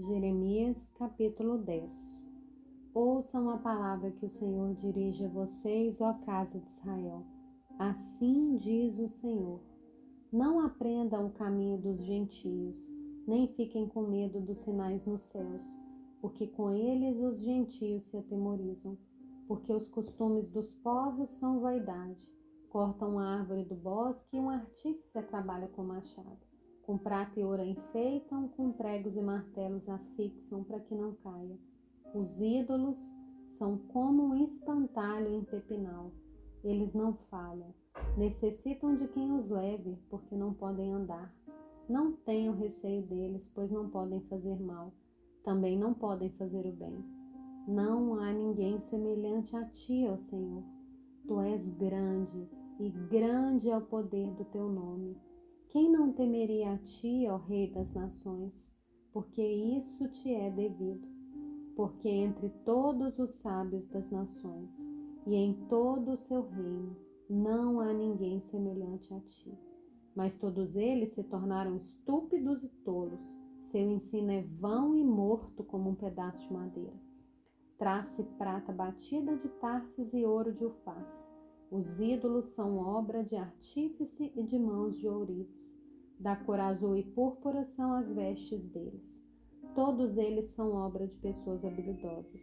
Jeremias capítulo 10 Ouçam a palavra que o Senhor dirige a vocês, ó casa de Israel. Assim diz o Senhor: Não aprendam o caminho dos gentios, nem fiquem com medo dos sinais nos céus, porque com eles os gentios se atemorizam. Porque os costumes dos povos são vaidade. Cortam a árvore do bosque e um artífice trabalha com machado com prata e ouro enfeitam, com pregos e martelos afixam para que não caia. Os ídolos são como um espantalho em pepinal. Eles não falham. Necessitam de quem os leve, porque não podem andar. Não tenham receio deles, pois não podem fazer mal. Também não podem fazer o bem. Não há ninguém semelhante a ti, ó Senhor. Tu és grande, e grande é o poder do teu nome. Quem não temeria a ti, ó Rei das Nações? Porque isso te é devido. Porque entre todos os sábios das nações e em todo o seu reino não há ninguém semelhante a ti. Mas todos eles se tornaram estúpidos e tolos. Seu ensino é vão e morto como um pedaço de madeira. Trace prata batida de Tarsis e ouro de Ufaz os ídolos são obra de artífice e de mãos de ourives. Da cor azul e púrpura são as vestes deles. Todos eles são obra de pessoas habilidosas.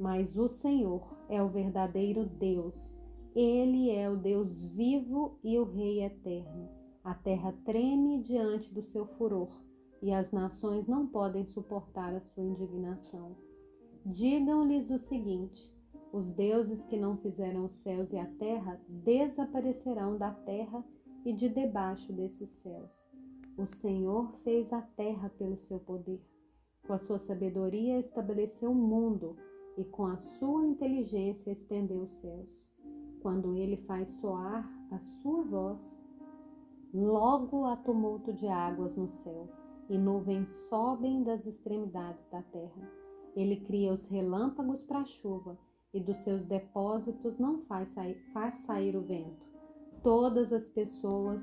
Mas o Senhor é o verdadeiro Deus. Ele é o Deus vivo e o Rei eterno. A terra treme diante do seu furor, e as nações não podem suportar a sua indignação. Digam-lhes o seguinte: os deuses que não fizeram os céus e a terra desaparecerão da terra e de debaixo desses céus. O Senhor fez a terra pelo seu poder. Com a sua sabedoria estabeleceu o mundo e com a sua inteligência estendeu os céus. Quando ele faz soar a sua voz, logo há tumulto de águas no céu e nuvens sobem das extremidades da terra. Ele cria os relâmpagos para a chuva e dos seus depósitos não faz sair, faz sair o vento. Todas as pessoas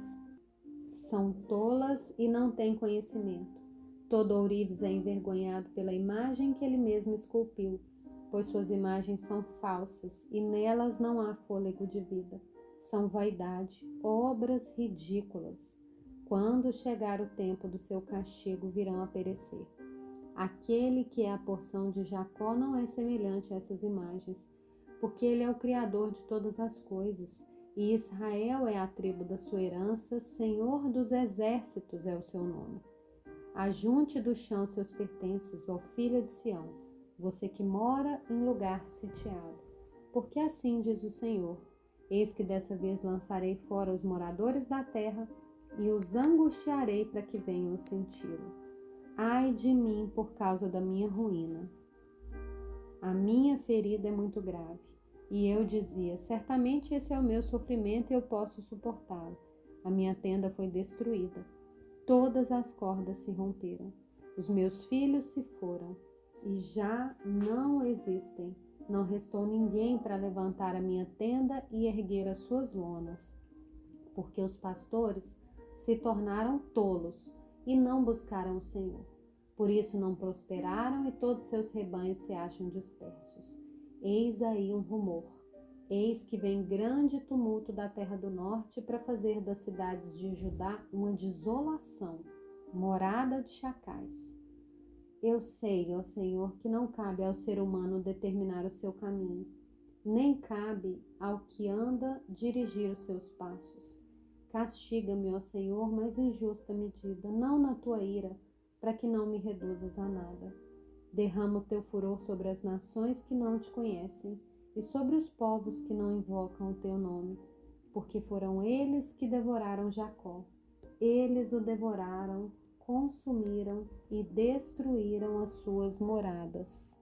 são tolas e não têm conhecimento. Todo ourives é envergonhado pela imagem que ele mesmo esculpiu, pois suas imagens são falsas e nelas não há fôlego de vida. São vaidade, obras ridículas. Quando chegar o tempo do seu castigo, virão a perecer. Aquele que é a porção de Jacó não é semelhante a essas imagens, porque ele é o Criador de todas as coisas, e Israel é a tribo da sua herança, Senhor dos exércitos é o seu nome. Ajunte do chão seus pertences, ó filha de Sião, você que mora em lugar sitiado. Porque assim diz o Senhor: Eis que dessa vez lançarei fora os moradores da terra e os angustiarei para que venham senti-lo. Ai de mim por causa da minha ruína. A minha ferida é muito grave. E eu dizia: certamente esse é o meu sofrimento e eu posso suportá-lo. A minha tenda foi destruída. Todas as cordas se romperam. Os meus filhos se foram e já não existem. Não restou ninguém para levantar a minha tenda e erguer as suas lonas, porque os pastores se tornaram tolos e não buscaram o Senhor. Por isso não prosperaram e todos seus rebanhos se acham dispersos. Eis aí um rumor. Eis que vem grande tumulto da terra do norte para fazer das cidades de Judá uma desolação, morada de chacais. Eu sei, ó Senhor, que não cabe ao ser humano determinar o seu caminho, nem cabe ao que anda dirigir os seus passos. Castiga-me, ó Senhor, mas em justa medida, não na tua ira, para que não me reduzas a nada. Derrama o teu furor sobre as nações que não te conhecem e sobre os povos que não invocam o teu nome, porque foram eles que devoraram Jacó. Eles o devoraram, consumiram e destruíram as suas moradas.